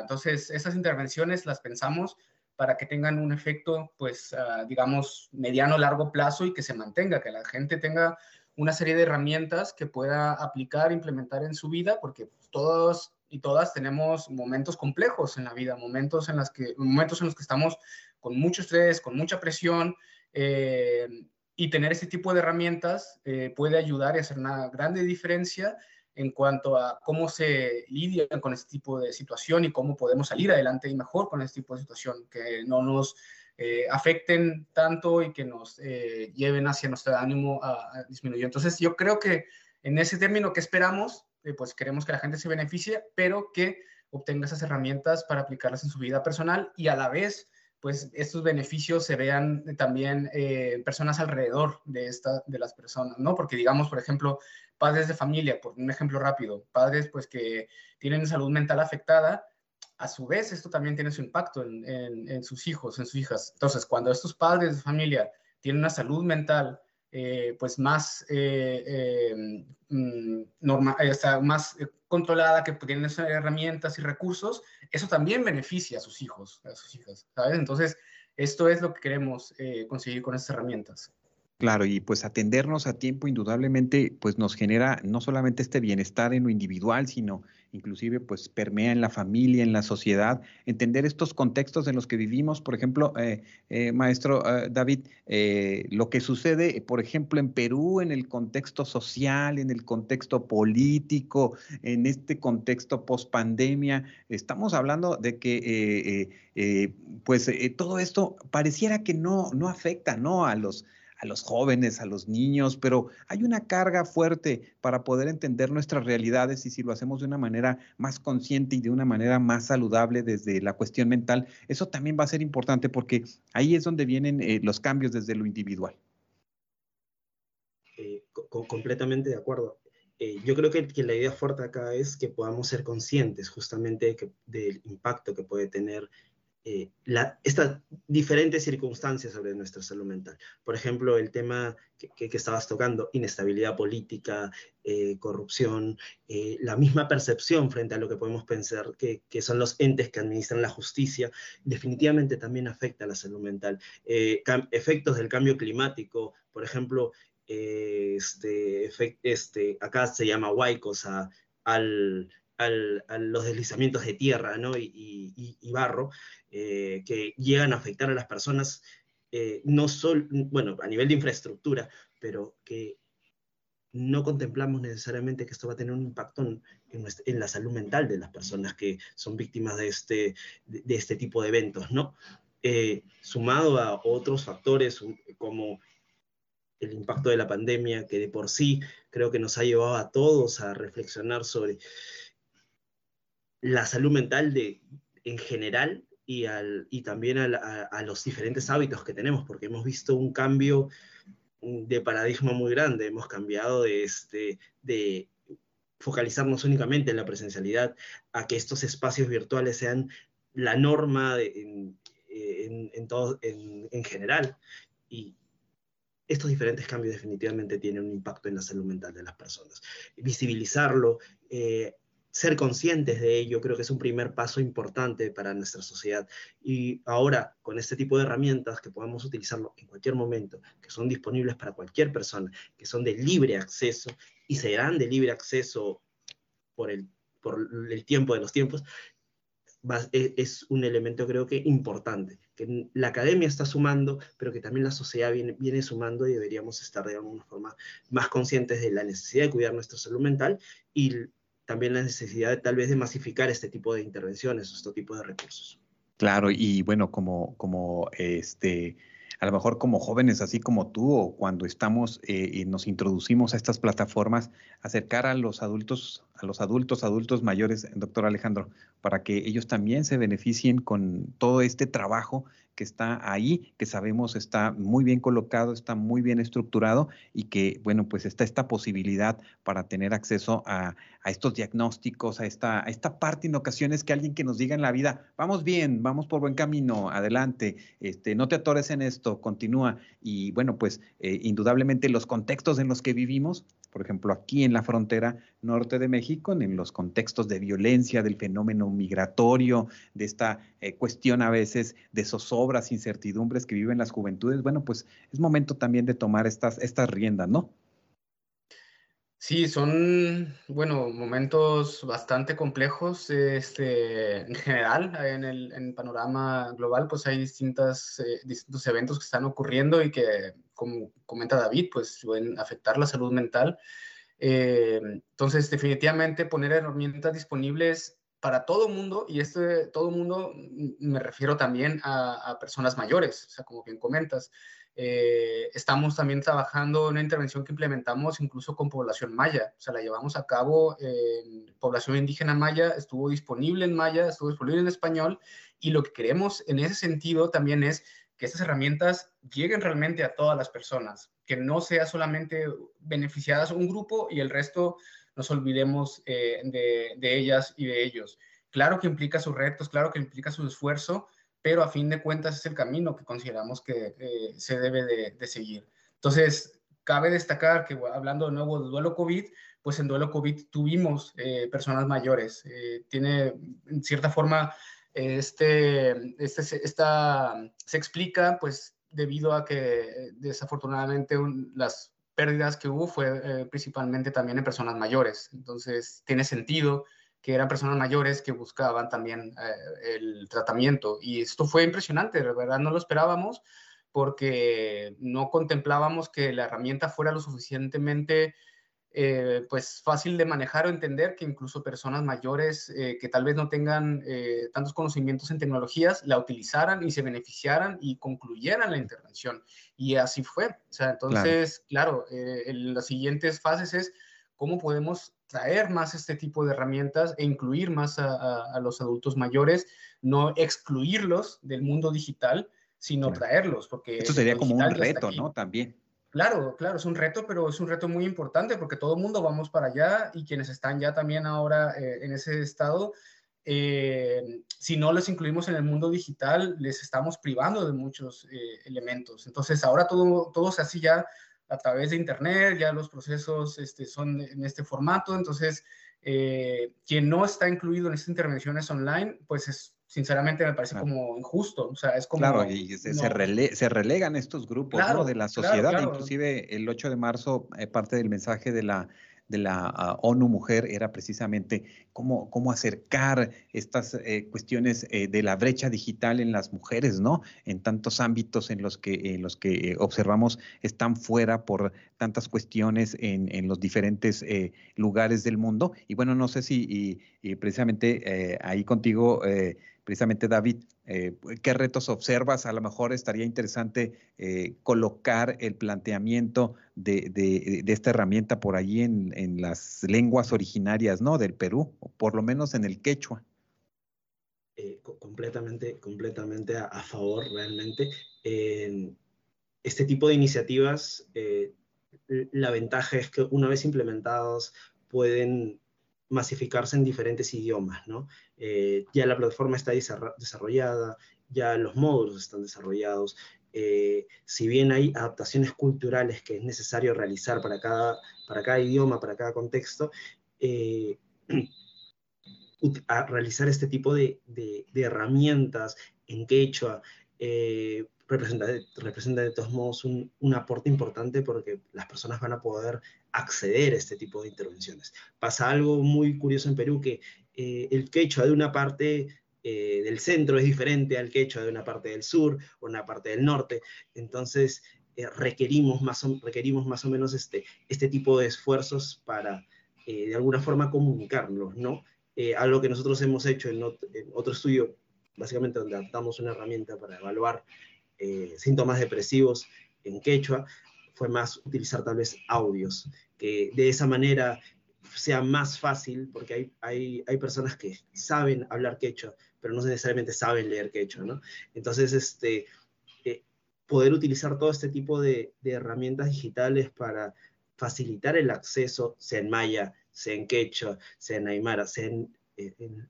entonces, esas intervenciones las pensamos para que tengan un efecto, pues, ah, digamos, mediano, largo plazo y que se mantenga, que la gente tenga una serie de herramientas que pueda aplicar, implementar en su vida, porque todos y todas tenemos momentos complejos en la vida, momentos en, los que, momentos en los que estamos con mucho estrés, con mucha presión, eh, y tener ese tipo de herramientas eh, puede ayudar y hacer una grande diferencia en cuanto a cómo se lidia con este tipo de situación y cómo podemos salir adelante y mejor con este tipo de situación, que no nos eh, afecten tanto y que nos eh, lleven hacia nuestro ánimo a, disminuir. Entonces, yo creo que en ese término que esperamos, eh, pues queremos que la gente se beneficie, pero que obtenga esas herramientas para aplicarlas en su vida personal y a la vez, pues estos beneficios se vean también en personas alrededor de, esta, de las personas, ¿no? Porque digamos, por ejemplo, padres de familia, por un ejemplo rápido, padres pues que tienen salud mental afectada, a su vez esto también tiene su impacto en, sus hijos, en sus hijas. Entonces, cuando estos padres de familia tienen una salud mental eh, pues más, eh, eh, mm, más controlada, que tienen herramientas y recursos, eso también beneficia a sus hijos, a sus hijas, ¿sabes? Entonces, esto es lo que queremos conseguir con estas herramientas. Claro, y pues atendernos a tiempo indudablemente pues nos genera no solamente este bienestar en lo individual, sino inclusive pues permea en la familia, en la sociedad, entender estos contextos en los que vivimos, por ejemplo, eh, eh, maestro eh, David, lo que sucede, por ejemplo, en Perú, en el contexto social, en el contexto político, en este contexto post pandemia, estamos hablando de que pues todo esto pareciera que no, no afecta, ¿no? A los a los jóvenes, a los niños, pero hay una carga fuerte para poder entender nuestras realidades y si lo hacemos de una manera más consciente y de una manera más saludable desde la cuestión mental, eso también va a ser importante porque ahí es donde vienen eh, los cambios desde lo individual. Eh, completamente de acuerdo. Eh, yo creo que, la idea fuerte acá es que podamos ser conscientes justamente del impacto que puede tener eh, estas diferentes circunstancias sobre nuestra salud mental. Por ejemplo, el tema que, estabas tocando, inestabilidad política, eh, corrupción, eh, la misma percepción frente a lo que podemos pensar que, son los entes que administran la justicia, definitivamente también afecta a la salud mental. efectos del cambio climático, por ejemplo, este, este, acá se llama huaicos al a los deslizamientos de tierra y, barro eh, que llegan a afectar a las personas, eh, no solo, bueno, a nivel de infraestructura, pero que no contemplamos necesariamente que esto va a tener un impacto en, la salud mental de las personas que son víctimas de este, de, este tipo de eventos, ¿no? Eh, sumado a otros factores como el impacto de la pandemia, que de por sí creo que nos ha llevado a todos a reflexionar sobre la salud mental de, en general y, al, y también a, los diferentes hábitos que tenemos, porque hemos visto un cambio de paradigma muy grande. Hemos cambiado de, este, de focalizarnos únicamente en la presencialidad a que estos espacios virtuales sean la norma en, en, todo, en, general. Y estos diferentes cambios definitivamente tienen un impacto en la salud mental de las personas. Visibilizarlo, eh, ser conscientes de ello creo que es un primer paso importante para nuestra sociedad. Y ahora, con este tipo de herramientas que podemos utilizarlo en cualquier momento, que son disponibles para cualquier persona, que son de libre acceso y serán de libre acceso por el, por el tiempo de los tiempos, e, es un elemento creo que importante, que la academia está sumando, pero que también la sociedad viene, viene sumando y deberíamos estar de alguna forma más conscientes de la necesidad de cuidar nuestra salud mental y también la necesidad tal vez de masificar este tipo de intervenciones, este tipo de recursos. Claro, y bueno, como, como este, a lo mejor como jóvenes, así como tú, o cuando estamos eh, y nos introducimos a estas plataformas, acercar a los adultos, a los adultos, adultos mayores, doctor Alejandro, para que ellos también se beneficien con todo este trabajo que está ahí, que sabemos está muy bien colocado, está muy bien estructurado y que, bueno, pues está esta posibilidad para tener acceso a, estos diagnósticos, a esta, a esta parte en ocasiones que alguien que nos diga en la vida, vamos bien, vamos por buen camino, adelante, este, no te atores en esto, continúa. Y bueno, pues eh, indudablemente los contextos en los que vivimos por ejemplo, aquí en la frontera norte de México, en los contextos de violencia, del fenómeno migratorio, de esta eh, cuestión a veces de zozobras, incertidumbres que viven las juventudes, bueno, pues es momento también de tomar estas, estas riendas, ¿no? Sí, son, bueno, momentos bastante complejos. Este, en general, en el panorama global, pues hay distintas, eh, distintos eventos que están ocurriendo y que como comenta David, pues pueden afectar la salud mental. Eh, entonces, definitivamente poner herramientas disponibles para todo mundo, y este todo mundo me refiero también a, personas mayores, o sea, como bien comentas. Eh, estamos también trabajando una intervención que implementamos incluso con población maya, o sea, la llevamos a cabo en población indígena maya, estuvo disponible en maya, estuvo disponible en español, y lo que queremos en ese sentido también es que estas herramientas lleguen realmente a todas las personas, que no sea solamente beneficiadas un grupo y el resto nos olvidemos eh, de, ellas y de ellos. Claro que implica sus retos, claro que implica su esfuerzo, pero a fin de cuentas es el camino que consideramos que eh, se debe de, seguir. Entonces, cabe destacar que hablando de nuevo del duelo COVID, pues en duelo COVID tuvimos eh, personas mayores. tiene, en cierta forma, este, este, esta, se explica pues debido a que desafortunadamente las pérdidas que hubo fue eh, principalmente también en personas mayores. Entonces tiene sentido que eran personas mayores que buscaban también eh, el tratamiento. Y esto fue impresionante, de verdad no lo esperábamos porque no contemplábamos que la herramienta fuera lo suficientemente eh, pues fácil de manejar o entender que incluso personas mayores eh, que tal vez no tengan eh, tantos conocimientos en tecnologías la utilizaran y se beneficiaran y concluyeran la intervención. Y así fue. O sea, entonces, claro, en las siguientes fases es cómo podemos traer más este tipo de herramientas e incluir más a, los adultos mayores, no excluirlos del mundo digital, sino traerlos. Porque Esto sería como un reto, ¿no? También. Claro, claro, es un reto, pero es un reto muy importante porque todo el mundo vamos para allá y quienes están ya también ahora eh, en ese estado, eh, si no les incluimos en el mundo digital, les estamos privando de muchos eh, elementos. Entonces, ahora todo, todo se hace ya a través de Internet, ya los procesos este, son en este formato, entonces, quien no está incluido en estas intervenciones online, pues es sinceramente me parece como injusto. O sea, es como. Claro, y se, se, relegan estos grupos de la sociedad. Inclusive el 8 de marzo, eh, parte del mensaje de la, de la ah, ONU Mujer era precisamente cómo, cómo acercar estas eh, cuestiones eh, de la brecha digital en las mujeres, ¿no? En tantos ámbitos en los que, en los que observamos están fuera por tantas cuestiones en, en los diferentes lugares del mundo. Y bueno, no sé si y, precisamente ahí contigo precisamente David, eh, ¿qué retos observas? A lo mejor estaría interesante eh, colocar el planteamiento de, esta herramienta por allí en, las lenguas originarias ¿no? del Perú, o por lo menos en el quechua. Eh, completamente, completamente a, favor realmente. este tipo de iniciativas, la ventaja es que una vez implementados pueden masificarse en diferentes idiomas, ¿no? Eh, ya la plataforma está desarrollada, ya los módulos están desarrollados, eh, si bien hay adaptaciones culturales que es necesario realizar para cada, para cada idioma, para cada contexto, eh, a realizar este tipo de, de, herramientas en quechua representa, representa de todos modos un, un, aporte importante porque las personas van a poder acceder a este tipo de intervenciones. Pasa algo muy curioso en Perú que eh, el quechua de una parte eh, del centro es diferente al quechua de una parte del sur o una parte del norte. Entonces, eh, requerimos, más o, requerimos más o menos este, este tipo de esfuerzos para, de alguna forma comunicarlos, ¿no? algo que nosotros hemos hecho en, otro estudio, básicamente donde adaptamos una herramienta para evaluar síntomas depresivos en quechua, fue más utilizar tal vez audios, que de esa manera sea más fácil, porque hay, hay, hay personas que saben hablar quechua, pero no necesariamente saben leer quechua, ¿no? Entonces, este, eh, poder utilizar todo este tipo de, de, herramientas digitales para facilitar el acceso, sea en maya, sea en quechua, sea en aymara, sea en,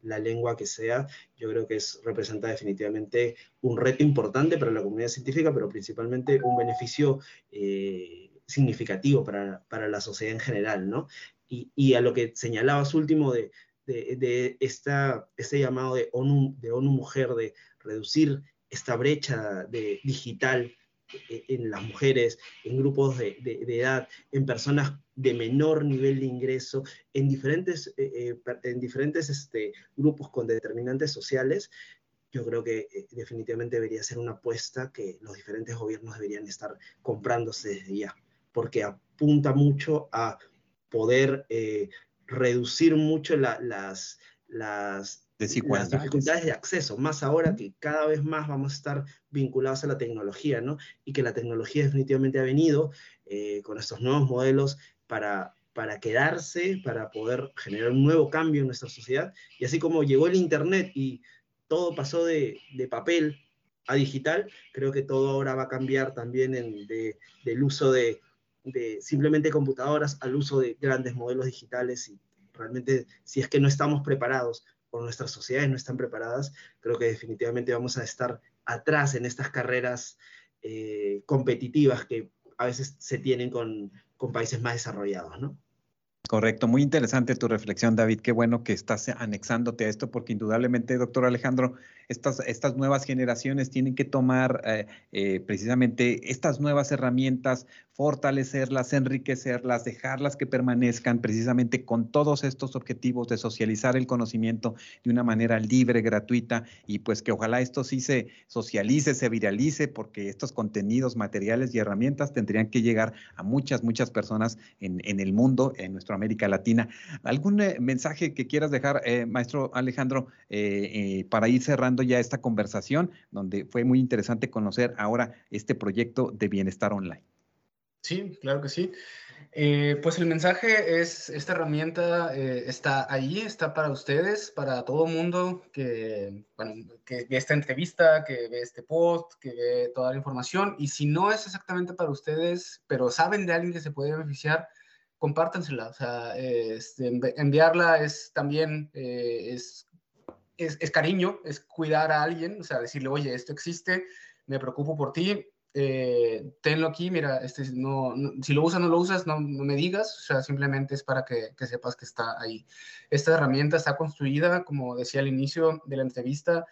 la lengua que sea, yo creo que es, representa definitivamente un reto importante para la comunidad científica, pero principalmente un beneficio eh, significativo para, para, la sociedad en general, ¿no? y, a lo que señalabas último de, de, esta, este llamado de ONU, de ONU Mujer, de reducir esta brecha de, digital en las mujeres, en grupos de, edad, en personas de menor nivel de ingreso, en diferentes, eh, eh, en diferentes este, grupos con determinantes sociales, yo creo que eh, definitivamente debería ser una apuesta que los diferentes gobiernos deberían estar comprándose desde ya, porque apunta mucho a poder eh, reducir mucho las, dificultades de acceso, más ahora que cada vez más vamos a estar vinculados a la tecnología, ¿no? Y que la tecnología definitivamente ha venido eh, con estos nuevos modelos para, para quedarse, para poder generar un nuevo cambio en nuestra sociedad. Y así como llegó el Internet y todo pasó de, de papel a digital, creo que todo ahora va a cambiar también en, de, del uso de, de simplemente computadoras al uso de grandes modelos digitales y realmente si es que no estamos preparados o nuestras sociedades no están preparadas, creo que definitivamente vamos a estar atrás en estas carreras eh, competitivas que a veces se tienen con, con países más desarrollados, ¿no? Correcto, muy interesante tu reflexión, David. Qué bueno que estás anexándote a esto, porque indudablemente, doctor Alejandro, estas, estas nuevas generaciones tienen que tomar eh, eh, precisamente estas nuevas herramientas, fortalecerlas, enriquecerlas, dejarlas que permanezcan precisamente con todos estos objetivos de socializar el conocimiento de una manera libre, gratuita, y pues que ojalá esto sí se socialice, se viralice, porque estos contenidos, materiales y herramientas tendrían que llegar a muchas, muchas personas en, en el mundo, en nuestro América Latina. ¿Algún eh, mensaje que quieras dejar, maestro Alejandro, para ir cerrando ya esta conversación, donde fue muy interesante conocer ahora este proyecto de bienestar online? Sí, claro que sí. pues el mensaje es, esta herramienta está ahí, está para ustedes, para todo mundo que, que ve esta entrevista, que ve este post, que ve toda la información. Y si no es exactamente para ustedes, pero saben de alguien que se puede beneficiar, compártansela. O sea, este, enviarla es también, eh, es, es, cariño, es cuidar a alguien, o sea, decirle, oye, esto existe, me preocupo por ti, eh, tenlo aquí, mira, este, no, si lo usas no lo usas, no, no, me digas, o sea, simplemente es para que, que, sepas que está ahí. Esta herramienta está construida, como decía al inicio de la entrevista,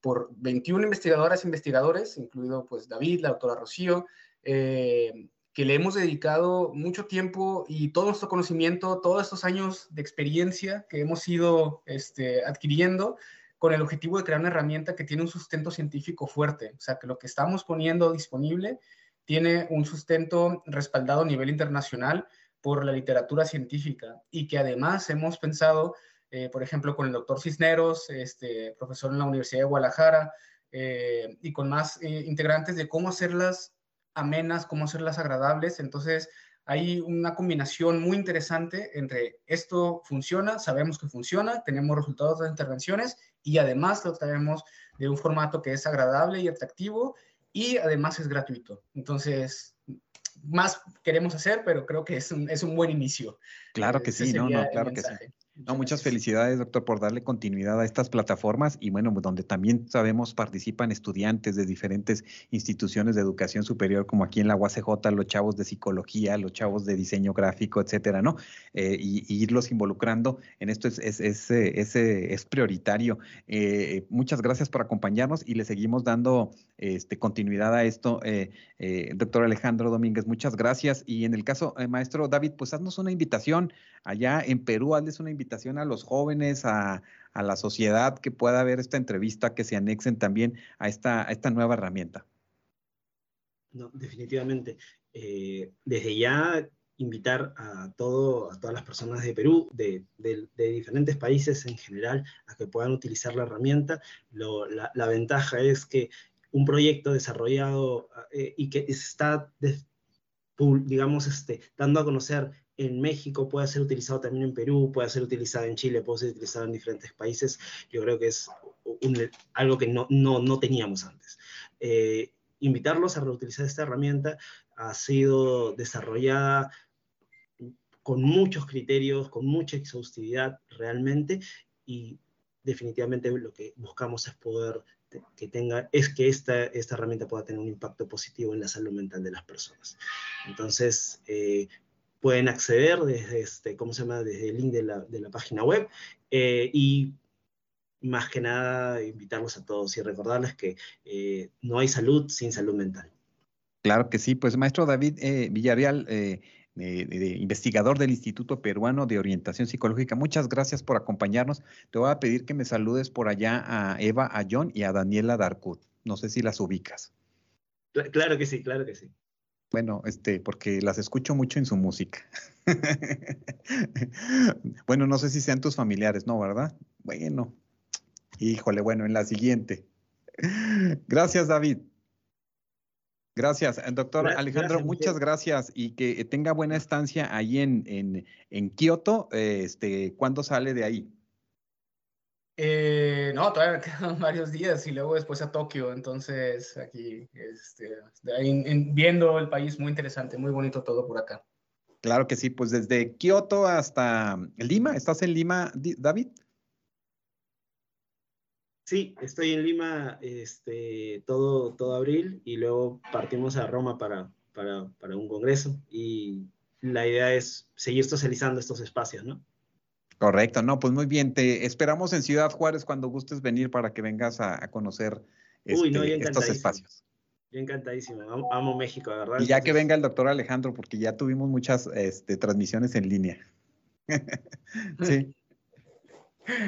por 21 investigadoras e investigadores, incluido pues David, la doctora Rocío, eh, que le hemos dedicado mucho tiempo y todo nuestro conocimiento, todos estos años de experiencia que hemos ido este, adquiriendo con el objetivo de crear una herramienta que tiene un sustento científico fuerte, o sea, que lo que estamos poniendo disponible tiene un sustento respaldado a nivel internacional por la literatura científica y que además hemos pensado, eh, por ejemplo, con el doctor Cisneros, este, profesor en la Universidad de Guadalajara, eh, y con más eh, integrantes de cómo hacerlas amenas, cómo hacerlas agradables. Entonces, hay una combinación muy interesante entre esto funciona, sabemos que funciona, tenemos resultados de intervenciones y además lo traemos de un formato que es agradable y atractivo y además es gratuito. Entonces, más queremos hacer, pero creo que es un, es un buen inicio. Claro que sí, no, no, claro que sí. No, muchas felicidades, doctor, por darle continuidad a estas plataformas y bueno, donde también sabemos participan estudiantes de diferentes instituciones de educación superior, como aquí en la UACJ, los chavos de psicología, los chavos de diseño gráfico, etcétera, ¿no? Eh, y, irlos involucrando en esto es, es, es, es prioritario. Eh, muchas gracias por acompañarnos y le seguimos dando este, continuidad a esto. Eh, doctor Alejandro Domínguez, muchas gracias. Y en el caso, maestro David, pues haznos una invitación allá en Perú, hazles una invitación a los jóvenes, a, la sociedad que pueda ver esta entrevista, que se anexen también a esta, esta nueva herramienta. No, definitivamente. Eh, desde ya invitar a, todo, a todas las personas de Perú, de, diferentes países en general, a que puedan utilizar la herramienta. la, ventaja es que un proyecto desarrollado eh, y que está, digamos, este, dando a conocer en México, puede ser utilizado también en Perú, puede ser utilizado en Chile, puede ser utilizado en diferentes países, yo creo que es algo que no, no, teníamos antes. Eh, invitarlos a reutilizar esta herramienta ha sido desarrollada con muchos criterios, con mucha exhaustividad realmente, y definitivamente lo que buscamos es poder que tenga, es que esta, esta herramienta pueda tener un impacto positivo en la salud mental de las personas. Entonces, eh, pueden acceder desde, este, ¿cómo se llama? desde el link de la, de la página web eh, y más que nada invitarlos a todos y recordarles que eh, no hay salud sin salud mental. Claro que sí, pues maestro David Villarreal, investigador del Instituto Peruano de Orientación Psicológica. Muchas gracias por acompañarnos. Te voy a pedir que me saludes por allá a Eva, a John y a Daniela Darkut. No sé si las ubicas. Claro que sí, claro que sí. Bueno, este, porque las escucho mucho en su música. bueno, no sé si sean tus familiares, ¿no? ¿Verdad? Bueno, híjole, bueno, en la siguiente. Gracias, David. Gracias, eh, doctor Alejandro, muchas gracias y que tenga buena estancia ahí en, en, en Kioto. Este, ¿Cuándo sale de ahí? Eh, no, todavía me quedan varios días y luego después a Tokio. Entonces, aquí, este, viendo el país, muy interesante, muy bonito todo por acá. Claro que sí, pues desde Kioto hasta Lima. ¿Estás en Lima, David? Sí, estoy en Lima este, todo, todo abril y luego partimos a Roma para, para, para un congreso y la idea es seguir socializando estos espacios, ¿no? Correcto, no, pues muy bien. Te esperamos en Ciudad Juárez cuando gustes venir para que vengas a, conocer este, estos espacios. Yo encantadísimo, amo, México, de verdad. Y ya que venga el doctor Alejandro, porque ya tuvimos muchas este, transmisiones en línea. sí.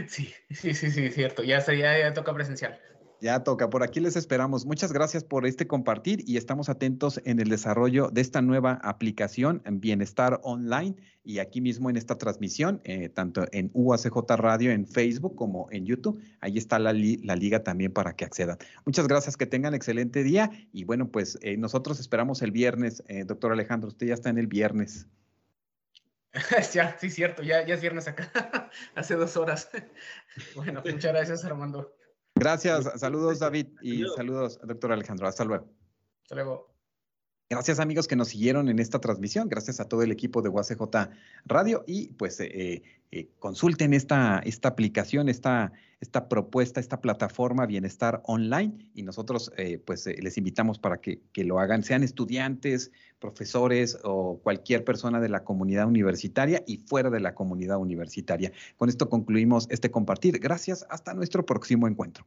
Sí, sí, sí, sí, cierto. Ya, ya, ya toca presencial. Ya toca, por aquí les esperamos. Muchas gracias por este compartir y estamos atentos en el desarrollo de esta nueva aplicación en Bienestar Online y aquí mismo en esta transmisión, eh, tanto en UACJ Radio, en Facebook como en YouTube. Ahí está la, liga también para que accedan. Muchas gracias, que tengan excelente día y bueno, pues eh, nosotros esperamos el viernes. Eh, doctor Alejandro, usted ya está en el viernes. ya, sí, cierto, ya, ya es viernes acá, hace dos horas. bueno, muchas gracias, Armando. Gracias, saludos David y saludos, doctor Alejandro. Hasta luego. Hasta luego. Gracias amigos que nos siguieron en esta transmisión, gracias a todo el equipo de UACJ Radio y pues eh, eh, consulten esta, esta aplicación, esta, esta propuesta, esta plataforma Bienestar Online y nosotros eh, pues les invitamos para que, que, lo hagan, sean estudiantes, profesores o cualquier persona de la comunidad universitaria y fuera de la comunidad universitaria. Con esto concluimos este compartir. Gracias, hasta nuestro próximo encuentro.